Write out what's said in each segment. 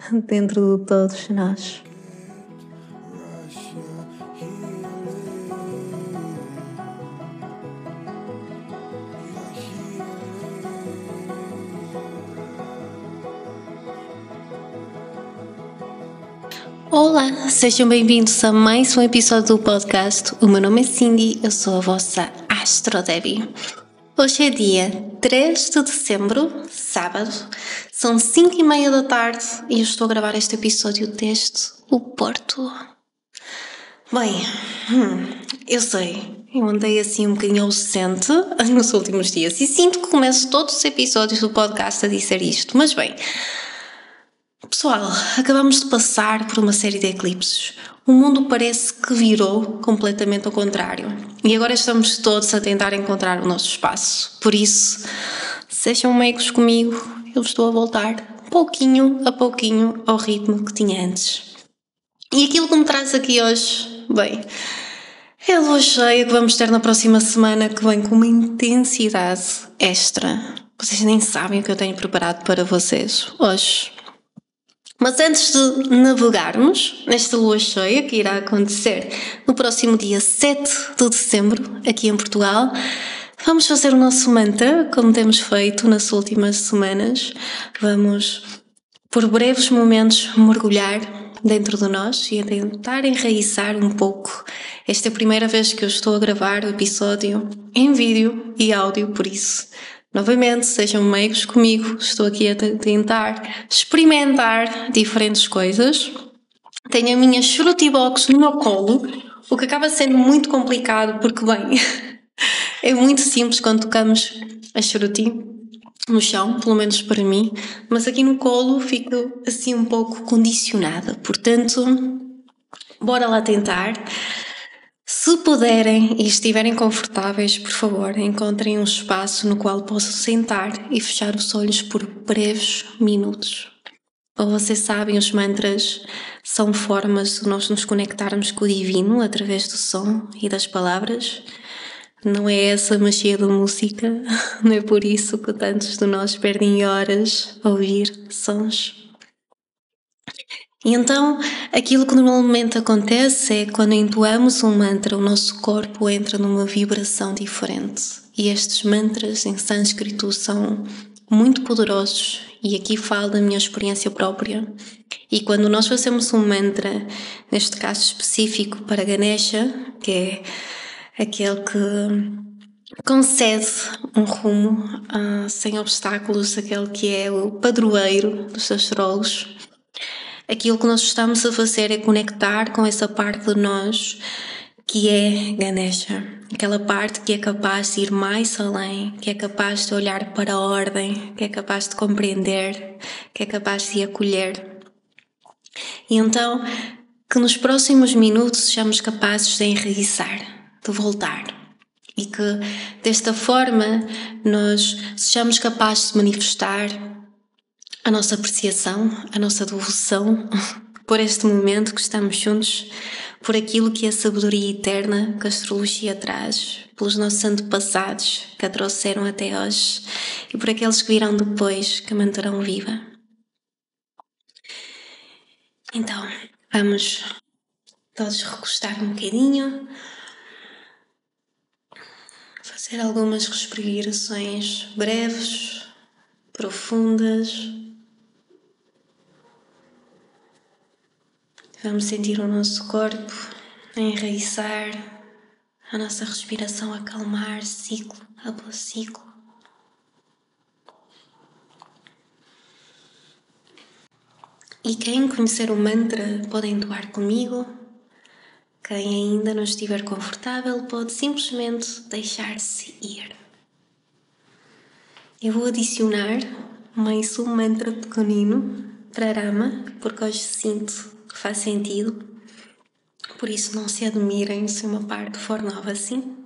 dentro de todos nós. Olá, sejam bem-vindos a mais um episódio do podcast. O meu nome é Cindy, eu sou a vossa Astro Debbie. Hoje é dia 3 de dezembro, sábado, são 5 e meia da tarde e eu estou a gravar este episódio desde o Porto. Bem, hum, eu sei, eu andei assim um bocadinho ausente nos últimos dias e sinto que começo todos os episódios do podcast a dizer isto, mas bem. Pessoal, acabamos de passar por uma série de eclipses o mundo parece que virou completamente ao contrário. E agora estamos todos a tentar encontrar o nosso espaço. Por isso, sejam meigos comigo, eu estou a voltar pouquinho a pouquinho ao ritmo que tinha antes. E aquilo que me traz aqui hoje, bem, é a lua cheia que vamos ter na próxima semana que vem com uma intensidade extra. Vocês nem sabem o que eu tenho preparado para vocês hoje. Mas antes de navegarmos nesta lua cheia que irá acontecer no próximo dia 7 de dezembro, aqui em Portugal, vamos fazer o nosso mantra, como temos feito nas últimas semanas. Vamos, por breves momentos, mergulhar dentro de nós e tentar enraizar um pouco. Esta é a primeira vez que eu estou a gravar o episódio em vídeo e áudio, por isso Novamente, sejam meigos comigo, estou aqui a tentar experimentar diferentes coisas. Tenho a minha box no meu colo, o que acaba sendo muito complicado porque, bem, é muito simples quando tocamos a churuti no chão, pelo menos para mim, mas aqui no colo fico assim um pouco condicionada. Portanto, bora lá tentar. Se puderem e estiverem confortáveis, por favor, encontrem um espaço no qual possam sentar e fechar os olhos por breves minutos. Como vocês sabem, os mantras são formas de nós nos conectarmos com o divino através do som e das palavras. Não é essa magia da música, não é por isso que tantos de nós perdem horas a ouvir sons e então, aquilo que normalmente acontece é quando entoamos um mantra, o nosso corpo entra numa vibração diferente. E estes mantras em sânscrito são muito poderosos, e aqui falo da minha experiência própria. E quando nós fazemos um mantra, neste caso específico para Ganesha, que é aquele que concede um rumo uh, sem obstáculos, aquele que é o padroeiro dos astrólogos aquilo que nós estamos a fazer é conectar com essa parte de nós que é Ganesha, aquela parte que é capaz de ir mais além, que é capaz de olhar para a ordem, que é capaz de compreender, que é capaz de acolher. E então, que nos próximos minutos sejamos capazes de enraizar, de voltar. E que desta forma nós sejamos capazes de manifestar a nossa apreciação, a nossa devoção por este momento que estamos juntos, por aquilo que é a sabedoria eterna que a astrologia traz, pelos nossos antepassados que a trouxeram até hoje e por aqueles que virão depois que a manterão viva. Então, vamos todos recostar um bocadinho, fazer algumas respirações breves, profundas. Vamos sentir o nosso corpo enraizar, a nossa respiração a acalmar ciclo após ciclo. E quem conhecer o mantra pode entoar comigo. Quem ainda não estiver confortável pode simplesmente deixar-se ir. Eu vou adicionar mais um mantra pequenino Prarama, porque hoje sinto que faz sentido. Por isso não se admirem se uma parte for nova assim.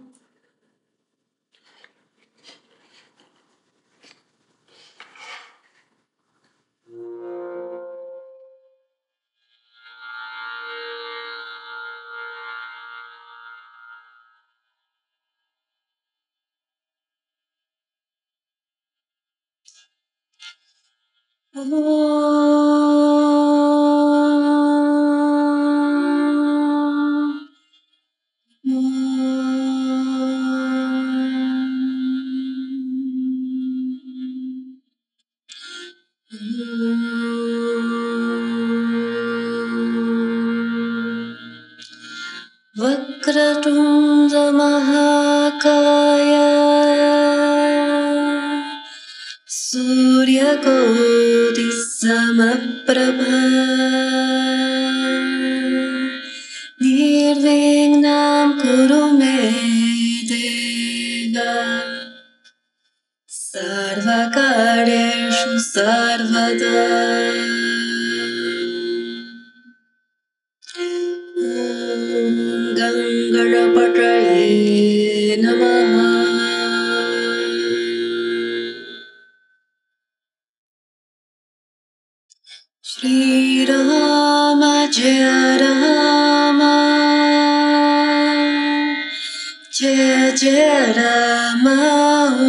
Vajratunjamahakaya ramao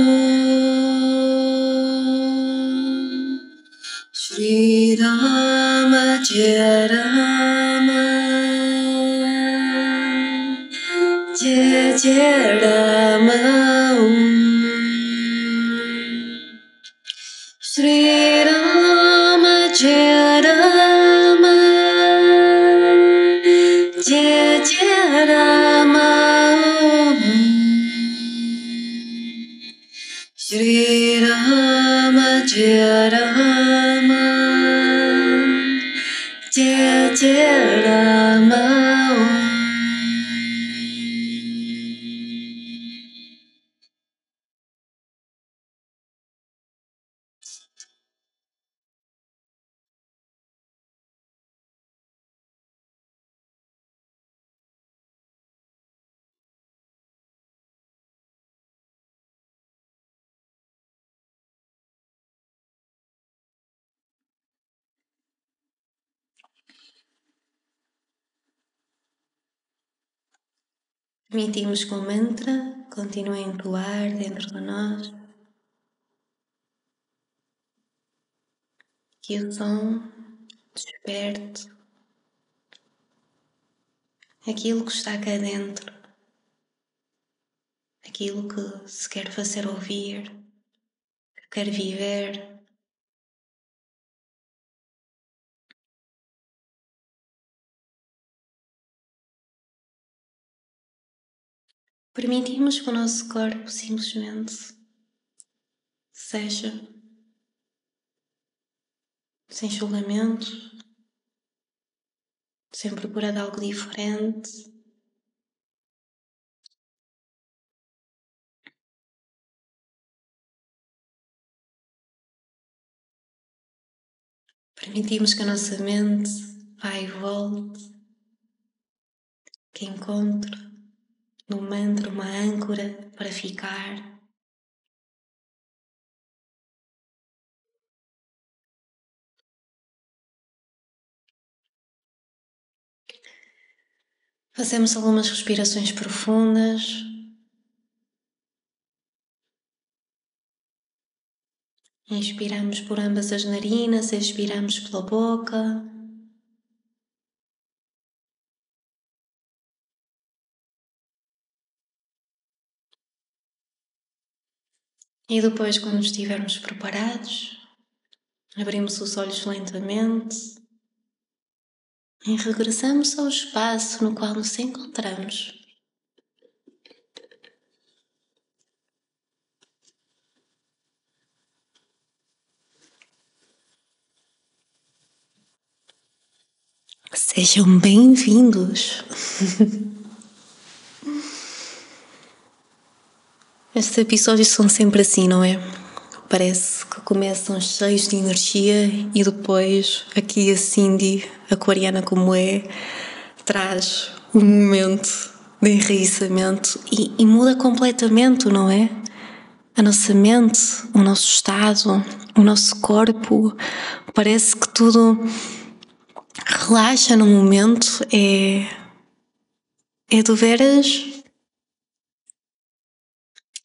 Permitimos que o mantra continue a entoar dentro de nós. Que o som desperte aquilo que está cá dentro, aquilo que se quer fazer ouvir, que quer viver. Permitimos que o nosso corpo simplesmente seja sem julgamentos, sem procurar algo diferente. Permitimos que a nossa mente vá e volte, que encontre no mantra uma âncora para ficar. Fazemos algumas respirações profundas. Inspiramos por ambas as narinas, expiramos pela boca. E depois, quando estivermos preparados, abrimos os olhos lentamente e regressamos ao espaço no qual nos encontramos. Sejam bem-vindos. Estes episódios são sempre assim, não é? parece que começam cheios de energia e depois aqui a Cindy, aquariana como é, traz um momento de enraizamento e, e muda completamente, não é? A nossa mente, o nosso estado, o nosso corpo, parece que tudo relaxa no momento, é, é de veras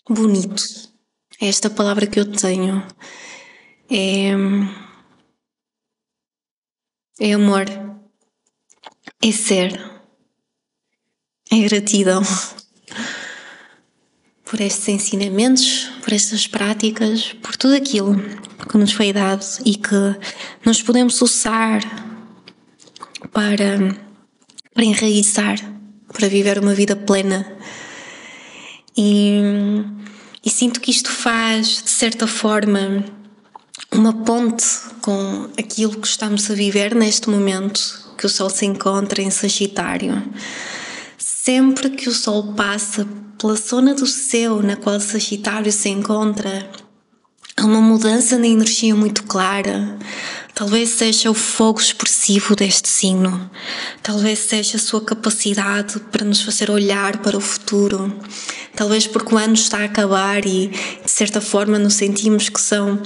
bonito. É esta palavra que eu tenho. É, é amor. É ser. É gratidão por estes ensinamentos, por estas práticas, por tudo aquilo que nos foi dado e que nós podemos usar para, para enraizar, para viver uma vida plena. E, e sinto que isto faz, de certa forma, uma ponte com aquilo que estamos a viver neste momento que o Sol se encontra em Sagitário. Sempre que o Sol passa pela zona do céu na qual Sagitário se encontra, há uma mudança na energia muito clara. Talvez seja o fogo expressivo deste signo, talvez seja a sua capacidade para nos fazer olhar para o futuro, talvez porque o ano está a acabar e, de certa forma, nos sentimos que são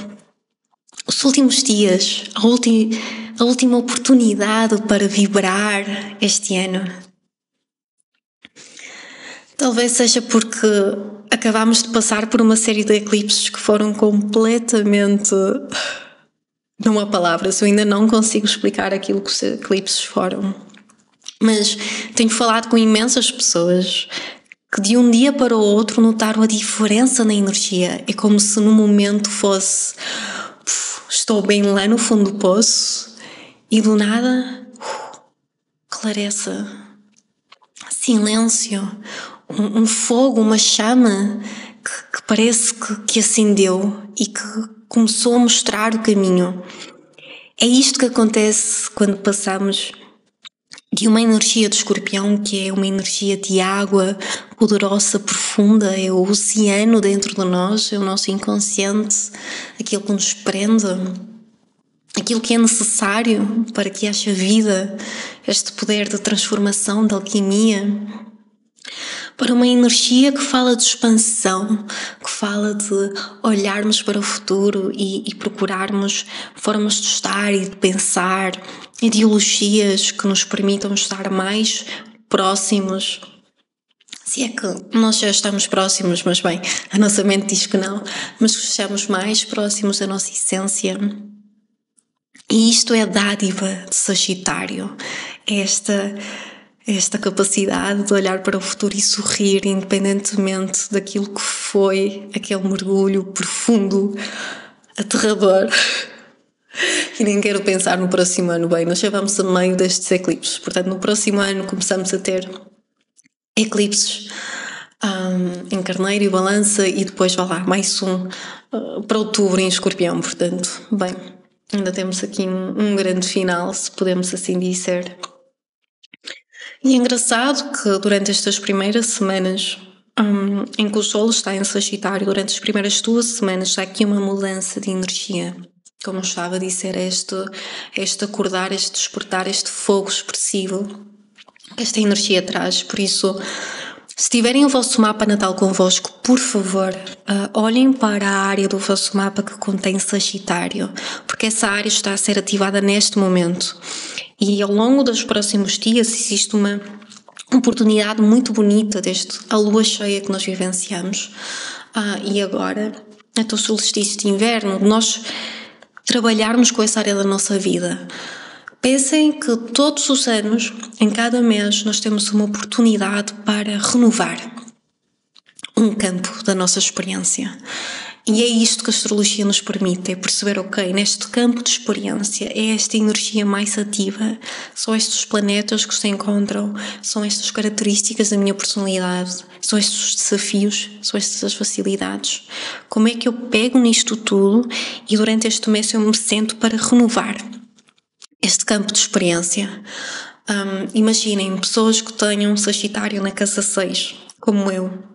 os últimos dias, a, ulti a última oportunidade para vibrar este ano. Talvez seja porque acabámos de passar por uma série de eclipses que foram completamente. Não há palavras, eu ainda não consigo explicar aquilo que os eclipses foram. Mas tenho falado com imensas pessoas que de um dia para o outro notaram a diferença na energia. É como se no momento fosse estou bem lá no fundo do poço e do nada clareza, silêncio, um, um fogo, uma chama que, que parece que, que acendeu e que começou a mostrar o caminho. É isto que acontece quando passamos de uma energia de escorpião, que é uma energia de água poderosa, profunda, é o oceano dentro de nós, é o nosso inconsciente, aquilo que nos prende, aquilo que é necessário para que haja vida, este poder de transformação, de alquimia para uma energia que fala de expansão, que fala de olharmos para o futuro e, e procurarmos formas de estar e de pensar, ideologias que nos permitam estar mais próximos. Se é que nós já estamos próximos, mas bem, a nossa mente diz que não, mas que estamos mais próximos da nossa essência. E isto é a dádiva de Sagitário, é esta esta capacidade de olhar para o futuro e sorrir, independentemente daquilo que foi aquele mergulho profundo, aterrador. E nem quero pensar no próximo ano. Bem, nós já vamos a meio destes eclipses, portanto, no próximo ano começamos a ter eclipses um, em Carneiro e Balança, e depois vai lá, mais um uh, para outubro em Escorpião. Portanto, bem, ainda temos aqui um, um grande final, se podemos assim dizer. E é engraçado que durante estas primeiras semanas um, em que o Sol está em Sagitário, durante as primeiras duas semanas, há aqui uma mudança de energia. Como estava a dizer, este, este acordar, este despertar, este fogo expressivo que esta energia traz. Por isso, se tiverem o vosso mapa natal convosco, por favor, uh, olhem para a área do vosso mapa que contém Sagitário, porque essa área está a ser ativada neste momento. E ao longo dos próximos dias existe uma oportunidade muito bonita desde a lua cheia que nós vivenciamos ah, e agora até o solstício de inverno, nós trabalharmos com essa área da nossa vida. Pensem que todos os anos, em cada mês, nós temos uma oportunidade para renovar um campo da nossa experiência. E é isto que a astrologia nos permite, é perceber, ok, neste campo de experiência é esta energia mais ativa, são estes planetas que se encontram, são estas características da minha personalidade, são estes desafios, são estas facilidades. Como é que eu pego nisto tudo e durante este mês eu me sento para renovar este campo de experiência? Um, imaginem pessoas que tenham Sagitário na casa 6, como eu,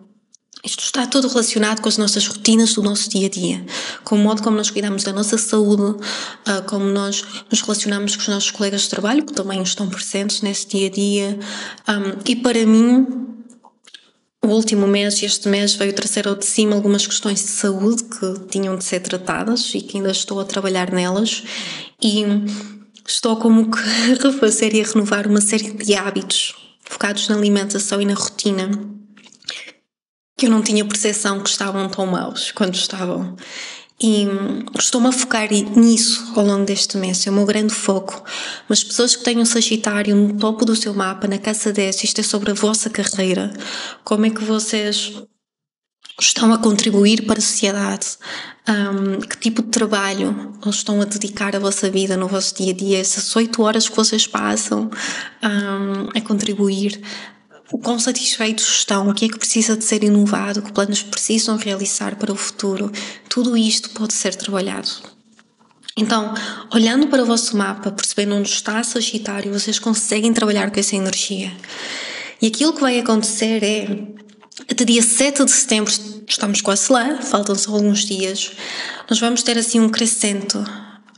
Isto está tudo relacionado com as nossas rotinas do nosso dia a dia, com o modo como nós cuidamos da nossa saúde, ah, como nós nos relacionamos com os nossos colegas de trabalho, que também estão presentes nesse dia a dia. E para mim, o último mês, este mês, veio trazer ao de cima algumas questões de saúde que tinham de ser tratadas e que ainda estou a trabalhar nelas. E estou como que a refazer e a renovar uma série de hábitos focados na alimentação e na rotina que eu não tinha percepção que estavam tão maus quando estavam. E estou-me a focar nisso ao longo deste mês, é o meu grande foco. Mas pessoas que têm um Sagitário no topo do seu mapa, na casa 10, isto é sobre a vossa carreira, como é que vocês estão a contribuir para a sociedade, um, que tipo de trabalho estão a dedicar à vossa vida no vosso dia a dia, essas oito horas que vocês passam um, a contribuir, o quão satisfeitos estão, o que é que precisa de ser inovado, que planos precisam realizar para o futuro, tudo isto pode ser trabalhado. Então, olhando para o vosso mapa, percebendo onde está Sagitário, vocês conseguem trabalhar com essa energia. E aquilo que vai acontecer é até dia 7 de setembro, estamos quase lá, faltam só alguns dias, nós vamos ter assim um crescento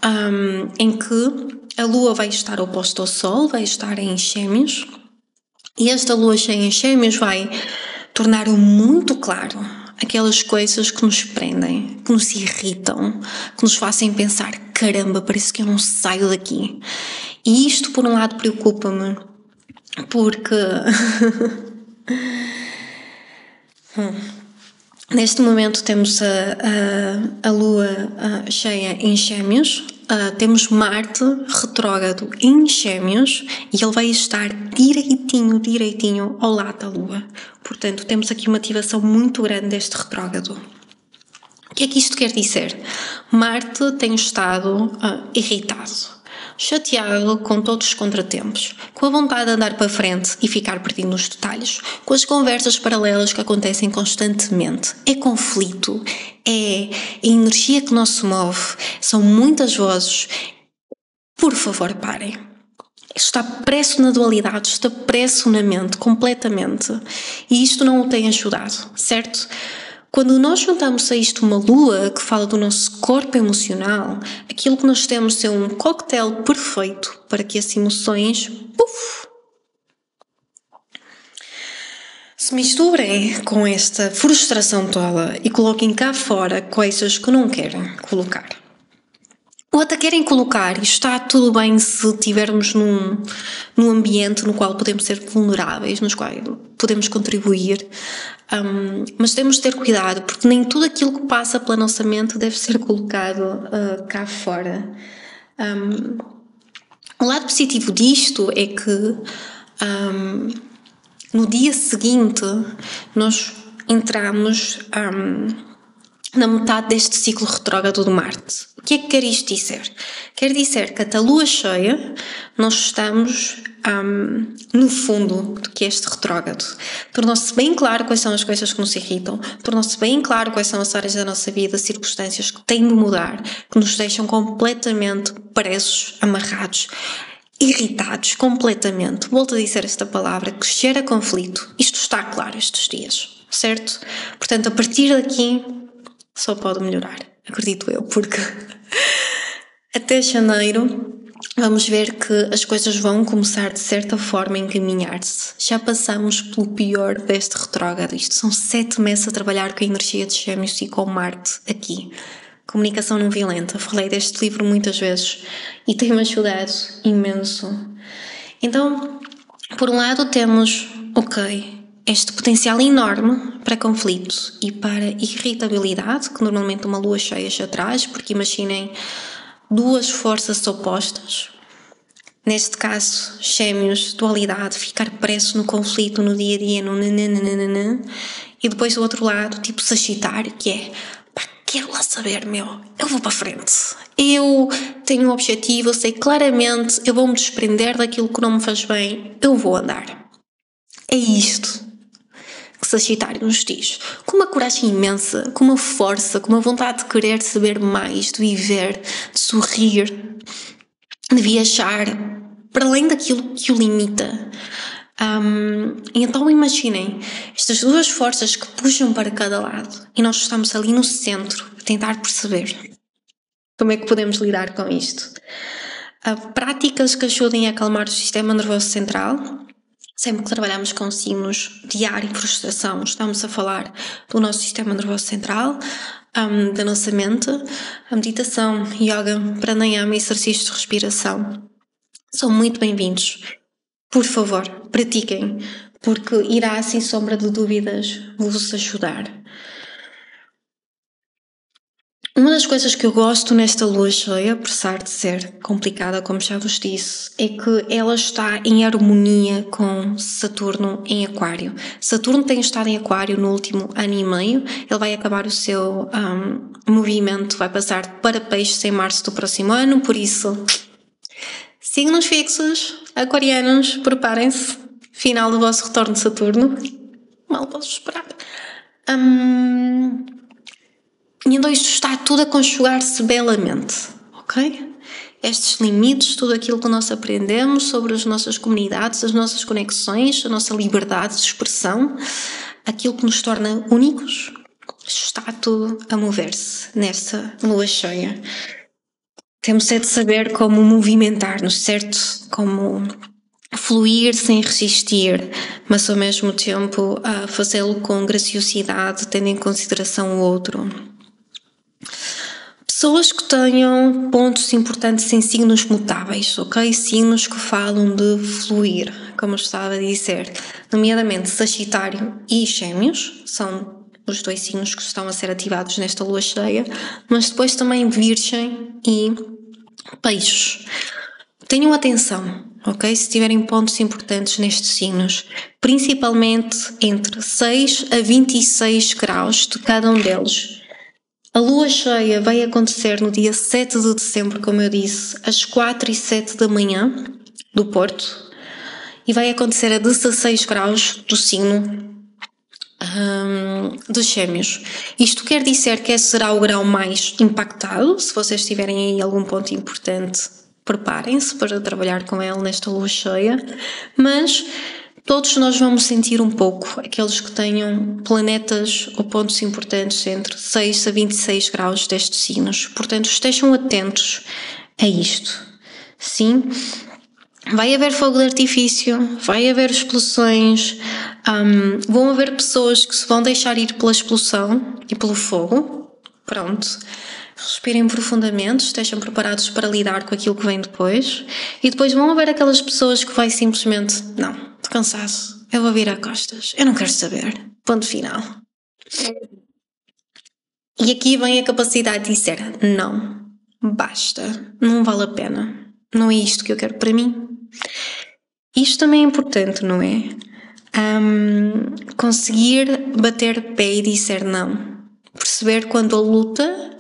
um, em que a Lua vai estar oposta ao Sol, vai estar em Gêmeos, e esta Lua cheia em Gêmeos vai tornar muito claro aquelas coisas que nos prendem, que nos irritam, que nos fazem pensar: caramba, parece que eu não saio daqui. E isto, por um lado, preocupa-me, porque. Hum. Neste momento temos a, a, a lua cheia em Gêmeos, temos Marte retrógrado em Gêmeos e ele vai estar direitinho, direitinho ao lado da lua. Portanto, temos aqui uma ativação muito grande deste retrógrado. O que é que isto quer dizer? Marte tem estado uh, irritado chateado com todos os contratempos, com a vontade de andar para frente e ficar perdido nos detalhes, com as conversas paralelas que acontecem constantemente. É conflito, é a energia que nos move, são muitas vozes. Por favor, parem. Está preso na dualidade, está preso na mente completamente. E isto não o tem ajudado, certo? Quando nós juntamos a isto uma lua que fala do nosso corpo emocional, aquilo que nós temos é um coquetel perfeito para que as emoções, puff, se misturem com esta frustração toda e coloquem cá fora coisas que não querem colocar. Ou até querem colocar, e está tudo bem se estivermos num, num ambiente no qual podemos ser vulneráveis, nos quais podemos contribuir, um, mas temos de ter cuidado, porque nem tudo aquilo que passa pela nossa mente deve ser colocado uh, cá fora. Um, o lado positivo disto é que um, no dia seguinte nós entramos na metade deste ciclo retrógrado do Marte. O que é que quer isto dizer? Quer dizer que até a lua cheia nós estamos um, no fundo do que é este retrógrado. Tornou-se bem claro quais são as coisas que nos irritam, tornou-se bem claro quais são as áreas da nossa vida, circunstâncias que têm de mudar, que nos deixam completamente presos, amarrados, irritados completamente. Volto a dizer esta palavra que gera conflito. Isto está claro estes dias, certo? Portanto, a partir daqui só pode melhorar, acredito eu, porque até janeiro vamos ver que as coisas vão começar de certa forma a encaminhar-se. Já passamos pelo pior deste retrógrado. Isto são sete meses a trabalhar com a energia de Gêmeos e com Marte aqui. Comunicação não violenta. Falei deste livro muitas vezes e tem-me ajudado imenso. Então, por um lado, temos, ok, este potencial enorme para conflito e para irritabilidade, que normalmente uma lua cheia já traz, porque imaginem duas forças opostas. Neste caso, gêmeos, dualidade, ficar preso no conflito no dia a dia, no nananana, e depois do outro lado, tipo Sagitário, que é pá, quero lá saber, meu, eu vou para frente. Eu tenho um objetivo, eu sei claramente, eu vou me desprender daquilo que não me faz bem, eu vou andar. É isto Sagitário nos diz, com uma coragem imensa, com uma força, com uma vontade de querer saber mais, de viver, de sorrir, de viajar para além daquilo que o limita. Um, então imaginem estas duas forças que puxam para cada lado e nós estamos ali no centro a tentar perceber como é que podemos lidar com isto. Uh, práticas que ajudem a acalmar o sistema nervoso central. Sempre que trabalhamos com signos de ar e frustração, estamos a falar do nosso sistema nervoso central, um, da nossa mente. A meditação, yoga, pranayama e exercícios de respiração são muito bem-vindos. Por favor, pratiquem, porque irá, sem sombra de dúvidas, vos ajudar. Uma das coisas que eu gosto nesta lua cheia, apesar de ser complicada, como já vos disse, é que ela está em harmonia com Saturno em Aquário. Saturno tem estado em Aquário no último ano e meio, ele vai acabar o seu um, movimento, vai passar para Peixes em março do próximo ano, por isso, signos fixos, aquarianos, preparem-se, final do vosso retorno de Saturno. Mal posso esperar. Um, e então isto está tudo a conjugar-se belamente, ok? Estes limites, tudo aquilo que nós aprendemos sobre as nossas comunidades, as nossas conexões, a nossa liberdade de expressão, aquilo que nos torna únicos, está tudo a mover-se nesta lua cheia. Temos é de saber como movimentar-nos, certo? Como fluir sem resistir, mas ao mesmo tempo a fazê-lo com graciosidade, tendo em consideração o outro. Pessoas que tenham pontos importantes em signos mutáveis, ok? Signos que falam de fluir, como eu estava a dizer, nomeadamente Sagitário e Gêmeos, são os dois signos que estão a ser ativados nesta lua cheia, mas depois também Virgem e Peixes. Tenham atenção, ok? Se tiverem pontos importantes nestes signos, principalmente entre 6 a 26 graus de cada um deles a lua cheia vai acontecer no dia 7 de dezembro, como eu disse, às 4 e 7 da manhã, do Porto, e vai acontecer a 16 graus do signo um, dos Gêmeos. Isto quer dizer que esse será o grau mais impactado. Se vocês tiverem aí algum ponto importante, preparem-se para trabalhar com ele nesta lua cheia, mas Todos nós vamos sentir um pouco aqueles que tenham planetas ou pontos importantes entre 6 a 26 graus destes signos. Portanto, estejam atentos a isto. Sim, vai haver fogo de artifício, vai haver explosões, um, vão haver pessoas que se vão deixar ir pela explosão e pelo fogo. Pronto. Respirem profundamente, estejam preparados para lidar com aquilo que vem depois. E depois vão haver aquelas pessoas que vai simplesmente, não, cansado. Eu vou virar costas. Eu não quero saber. Ponto final. E aqui vem a capacidade de dizer: não, basta, não vale a pena. Não é isto que eu quero para mim. Isto também é importante, não é? Um, conseguir bater pé e dizer não. Perceber quando a luta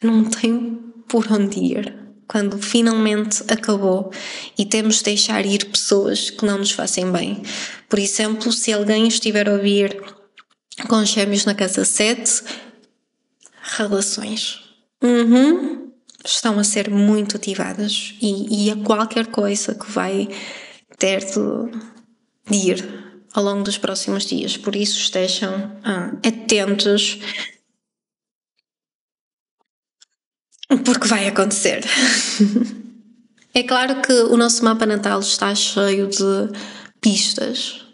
não tem por onde ir quando finalmente acabou e temos de deixar ir pessoas que não nos fazem bem. Por exemplo, se alguém estiver a ouvir com gêmeos na casa 7, relações uhum, estão a ser muito ativadas e, e a qualquer coisa que vai ter de, de ir ao longo dos próximos dias. Por isso, estejam ah, atentos Porque vai acontecer. é claro que o nosso mapa natal está cheio de pistas.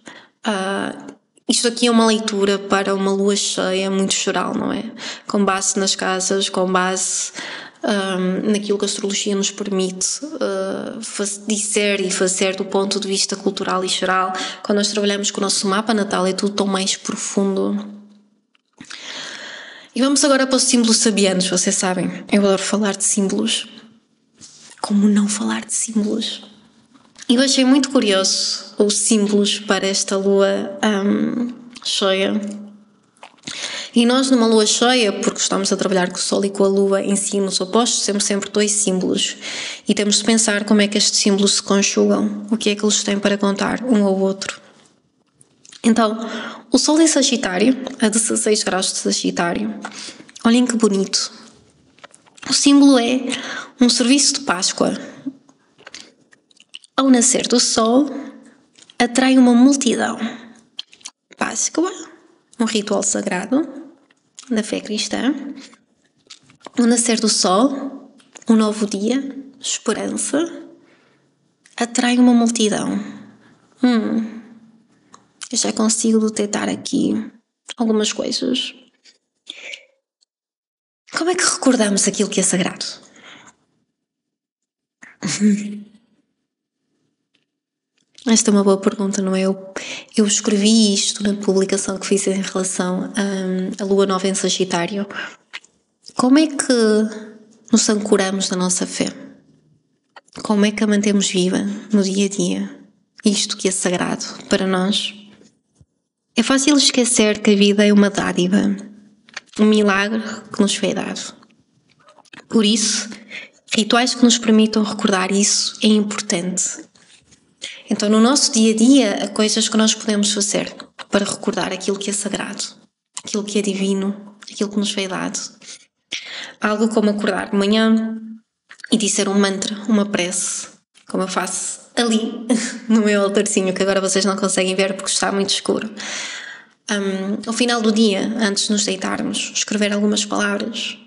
Uh, isto aqui é uma leitura para uma lua cheia muito geral, não é? Com base nas casas, com base um, naquilo que a astrologia nos permite uh, dizer e fazer do ponto de vista cultural e geral. Quando nós trabalhamos com o nosso mapa natal, é tudo tão mais profundo e vamos agora para os símbolos sabianos, vocês sabem, eu adoro falar de símbolos. Como não falar de símbolos? Eu achei muito curioso os símbolos para esta lua um, cheia. E nós, numa lua cheia, porque estamos a trabalhar com o Sol e com a Lua em signos opostos, temos sempre dois símbolos. E temos de pensar como é que estes símbolos se conjugam, o que é que eles têm para contar um ao outro. Então, o Sol em Sagitário, a 16 graus de Sagitário, olhem que bonito. O símbolo é um serviço de Páscoa. Ao nascer do Sol, atrai uma multidão. Páscoa, um ritual sagrado da fé cristã. O nascer do sol, um novo dia, esperança, atrai uma multidão. Hum, eu já consigo detectar aqui algumas coisas. Como é que recordamos aquilo que é sagrado? Esta é uma boa pergunta, não é? Eu, eu escrevi isto na publicação que fiz em relação à Lua Nova em Sagitário. Como é que nos ancoramos na nossa fé? Como é que a mantemos viva no dia a dia? Isto que é sagrado para nós. É fácil esquecer que a vida é uma dádiva, um milagre que nos foi dado. Por isso, rituais que nos permitam recordar isso é importante. Então, no nosso dia a dia, há coisas que nós podemos fazer para recordar aquilo que é sagrado, aquilo que é divino, aquilo que nos foi dado. Algo como acordar de manhã, e dizer um mantra, uma prece, como eu faço ali no meu altarzinho, que agora vocês não conseguem ver porque está muito escuro. Um, ao final do dia, antes de nos deitarmos, escrever algumas palavras,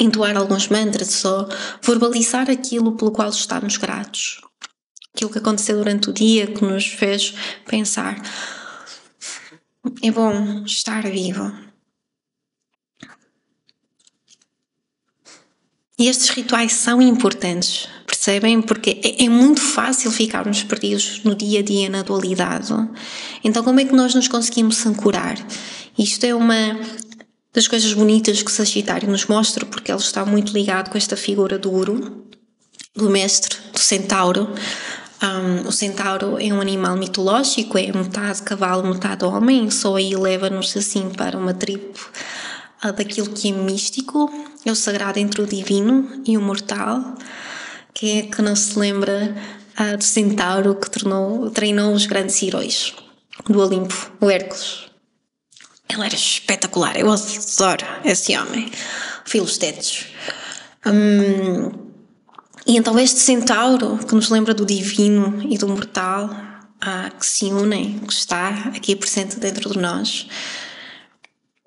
entoar alguns mantras, só verbalizar aquilo pelo qual estamos gratos. Aquilo que aconteceu durante o dia que nos fez pensar. É bom estar vivo, E estes rituais são importantes, percebem? Porque é, é, muito fácil ficarmos perdidos no dia a dia, na dualidade. Então, como é que nós nos conseguimos ancorar? Isto é uma das coisas bonitas que Sagitário nos mostra, porque ele está muito ligado com esta figura do Uru, do mestre, do centauro. Um, o centauro é um animal mitológico, é metade cavalo, metade homem, só aí leva-nos assim para uma tribo uh, daquilo que é místico é o sagrado entre o divino e o mortal. Quem é que não se lembra ah, do centauro que tornou, treinou os grandes heróis do Olimpo, o Hércules? Ele era espetacular, eu adoro esse homem, Filostetes. Hum, e então este centauro que nos lembra do divino e do mortal, ah, que se unem, que está aqui presente dentro de nós,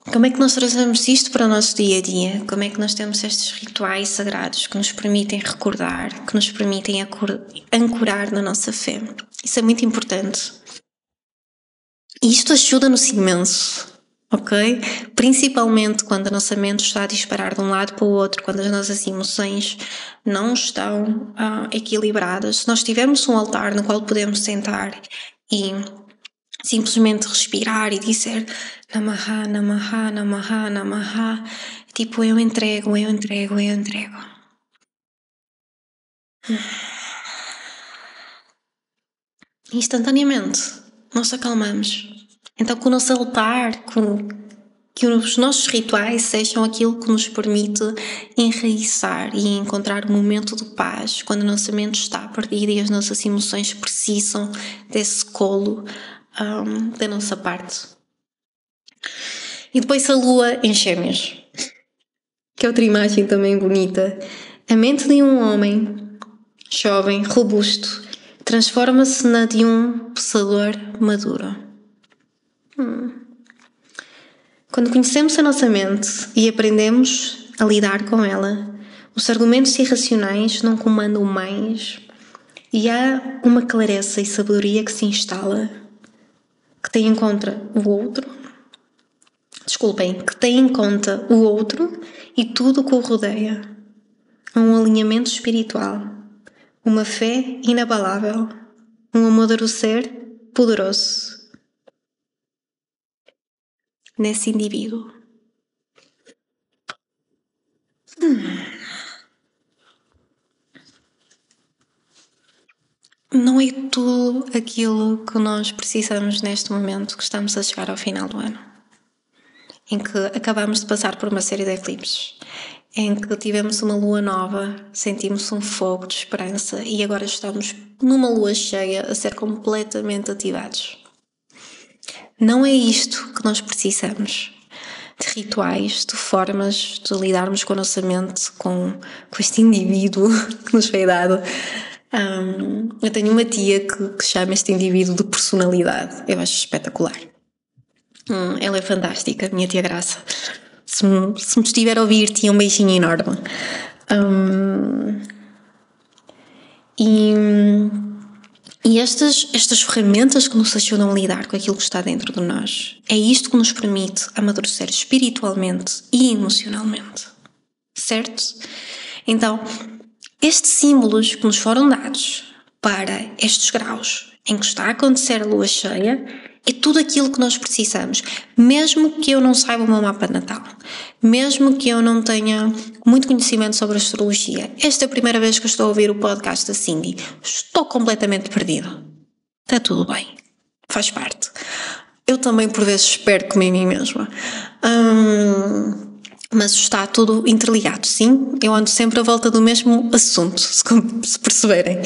como é que nós trazemos isto para o nosso dia a dia? Como é que nós temos estes rituais sagrados que nos permitem recordar, que nos permitem ancorar na nossa fé? Isso é muito importante. E isto ajuda-nos imenso, ok? Principalmente quando a nossa mente está a disparar de um lado para o outro, quando as nossas emoções não estão uh, equilibradas. Se nós tivermos um altar no qual podemos sentar e simplesmente respirar e dizer Namaha, Namaha, Namaha, Namaha. Tipo, eu entrego, eu entrego, eu entrego. Instantaneamente, nós acalmamos. Então, que o nosso altar, que os nossos rituais sejam aquilo que nos permite enraizar e encontrar o momento de paz, quando a nossa mente está perdida e as nossas emoções precisam desse colo um, da nossa parte. E depois a lua em gêmeos, que é outra imagem também bonita. A mente de um homem jovem, robusto, transforma-se na de um pensador maduro. Hum. Quando conhecemos a nossa mente e aprendemos a lidar com ela, os argumentos irracionais não comandam mais e há uma clareza e sabedoria que se instala que tem em conta o outro, desculpem, que tem em conta o outro e tudo o que o rodeia. Um alinhamento espiritual, uma fé inabalável, um ser poderoso nesse indivíduo. Hum. não é tudo aquilo que nós precisamos neste momento que estamos a chegar ao final do ano, em que acabamos de passar por uma série de eclipses, em que tivemos uma lua nova, sentimos um fogo de esperança e agora estamos numa lua cheia a ser completamente ativados. Não é isto que nós precisamos de rituais, de formas de lidarmos com a nossa mente, com, com este indivíduo que nos foi dado Um, eu tenho uma tia que, que, chama este indivíduo de personalidade. Eu acho espetacular. Hum, ela é fantástica, minha tia Graça. Se me, se me estiver a ouvir, tinha um beijinho enorme. Um, e, e estas, estas ferramentas que nos ajudam a lidar com aquilo que está dentro de nós, é isto que nos permite amadurecer espiritualmente e emocionalmente. Certo? Então, estes símbolos que nos foram dados para estes graus em que está a acontecer a lua cheia é tudo aquilo que nós precisamos, mesmo que eu não saiba o meu mapa natal, mesmo que eu não tenha muito conhecimento sobre astrologia. Esta é a primeira vez que estou a ouvir o podcast da Cindy. Estou completamente perdido. Está tudo bem, faz parte. Eu também por vezes espero como em mim mesma. Hum, mas está tudo interligado, sim. Eu ando sempre à volta do mesmo assunto, se perceberem.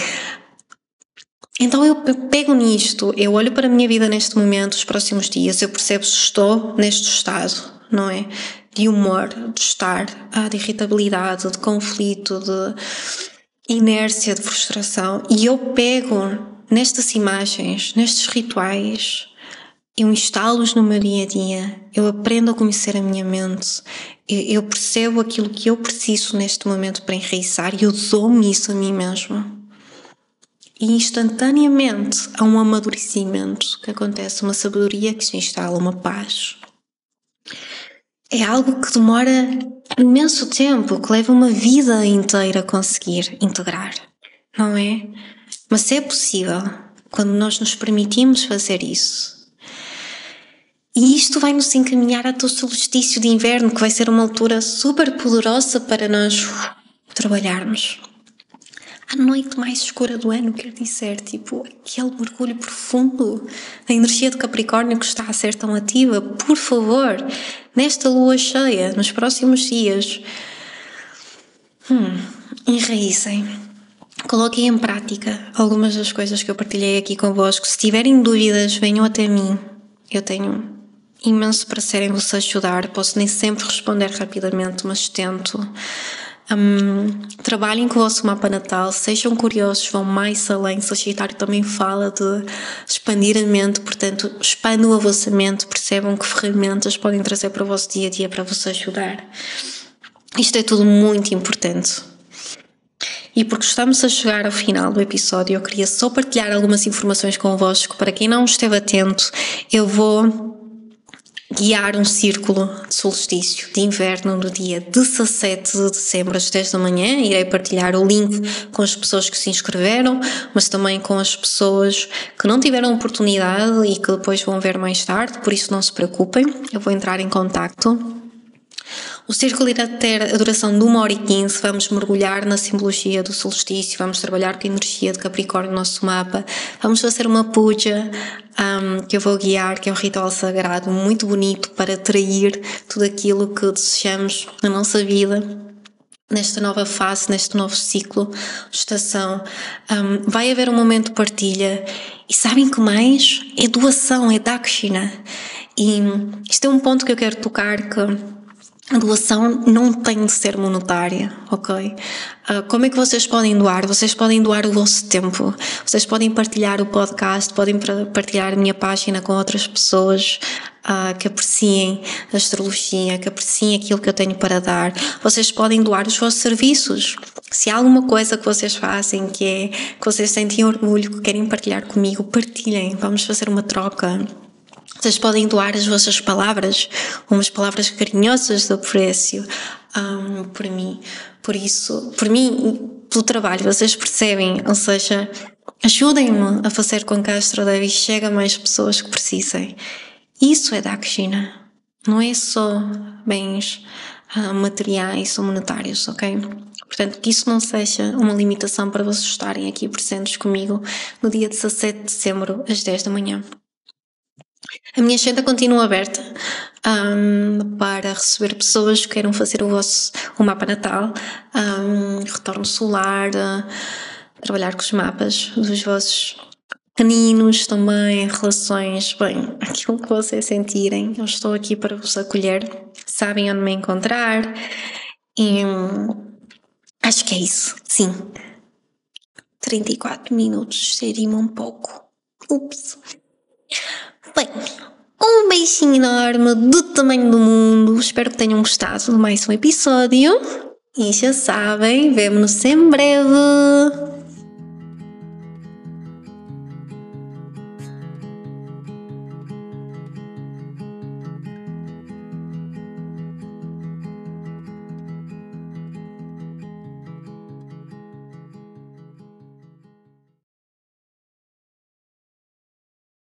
Então eu pego nisto, eu olho para a minha vida neste momento, os próximos dias, eu percebo se estou neste estado, não é? De humor, de estar, ah, de irritabilidade, de conflito, de inércia, de frustração. E eu pego nestas imagens, nestes rituais, eu instalo-os no meu dia a dia, eu aprendo a conhecer a minha mente, eu, percebo aquilo que eu preciso neste momento para enraizar e eu dou-me isso a mim mesma. E instantaneamente há um amadurecimento que acontece, uma sabedoria que se instala, uma paz. É algo que demora imenso tempo, que leva uma vida inteira a conseguir integrar, não é? Mas é possível quando nós nos permitimos fazer isso e isto vai nos encaminhar até o solstício de inverno, que vai ser uma altura super poderosa para nós trabalharmos. A noite mais escura do ano, quer dizer, tipo, aquele mergulho profundo da energia de Capricórnio que está a ser tão ativa. Por favor, nesta lua cheia, nos próximos dias, hum, enraízem. Coloquem em prática algumas das coisas que eu partilhei aqui convosco. Se tiverem dúvidas, venham até mim. Eu tenho imenso prazer em vos ajudar. Posso nem sempre responder rapidamente, mas tento. Um, trabalhem com o vosso mapa natal, sejam curiosos, vão mais além. Sagitário também fala de expandir a mente, portanto, expandam a vossa mente, percebam que ferramentas podem trazer para o vosso dia a dia para vos ajudar. Isto é tudo muito importante. E porque estamos a chegar ao final do episódio, eu queria só partilhar algumas informações convosco. Para quem não esteve atento, eu vou guiar um círculo de solstício de inverno no dia 17 de dezembro às 10 da manhã. Irei partilhar o link com as pessoas que se inscreveram, mas também com as pessoas que não tiveram oportunidade e que depois vão ver mais tarde, por isso não se preocupem, eu vou entrar em contacto o círculo irá ter a duração de 1 hora e 15. Vamos mergulhar na simbologia do solstício, vamos trabalhar com a energia de Capricórnio no nosso mapa, vamos fazer uma puja um, que eu vou guiar, que é um ritual sagrado muito bonito para atrair tudo aquilo que desejamos na nossa vida nesta nova fase, neste novo ciclo, estação, um, vai haver um momento de partilha e sabem que mais? É doação, é dakshina. E isto é um ponto que eu quero tocar que a doação não tem de ser monetária, ok? Uh, como é que vocês podem doar? Vocês podem doar o vosso tempo, vocês podem partilhar o podcast, podem partilhar a minha página com outras pessoas uh, que apreciem a astrologia, que apreciem aquilo que eu tenho para dar. Vocês podem doar os vossos serviços. Se há alguma coisa que vocês fazem que é que vocês sentem orgulho, que querem partilhar comigo, partilhem. Vamos fazer uma troca vocês podem doar as vossas palavras, umas palavras carinhosas de apreço um, por mim. Por isso, por mim, pelo trabalho, vocês percebem? Ou seja, ajudem-me a fazer com que a Astrodevi chegue a mais pessoas que precisem. Isso é Dakshina. Não é só bens uh, materiais ou monetários, ok? Portanto, que isso não seja uma limitação para vocês estarem aqui presentes comigo no dia 17 de dezembro, às 10 da manhã. A minha agenda continua aberta um, para receber pessoas que queiram fazer o vosso o mapa natal, um, retorno solar, trabalhar com os mapas dos vossos caninos também, relações, bem, aquilo que vocês sentirem. Eu estou aqui para vos acolher, sabem onde me encontrar e acho que é isso, sim. 34 minutos, seria um pouco. Ups. Bem, um beijinho enorme do tamanho do mundo. Espero que tenham gostado de mais um episódio. E já sabem, vemo-nos em breve.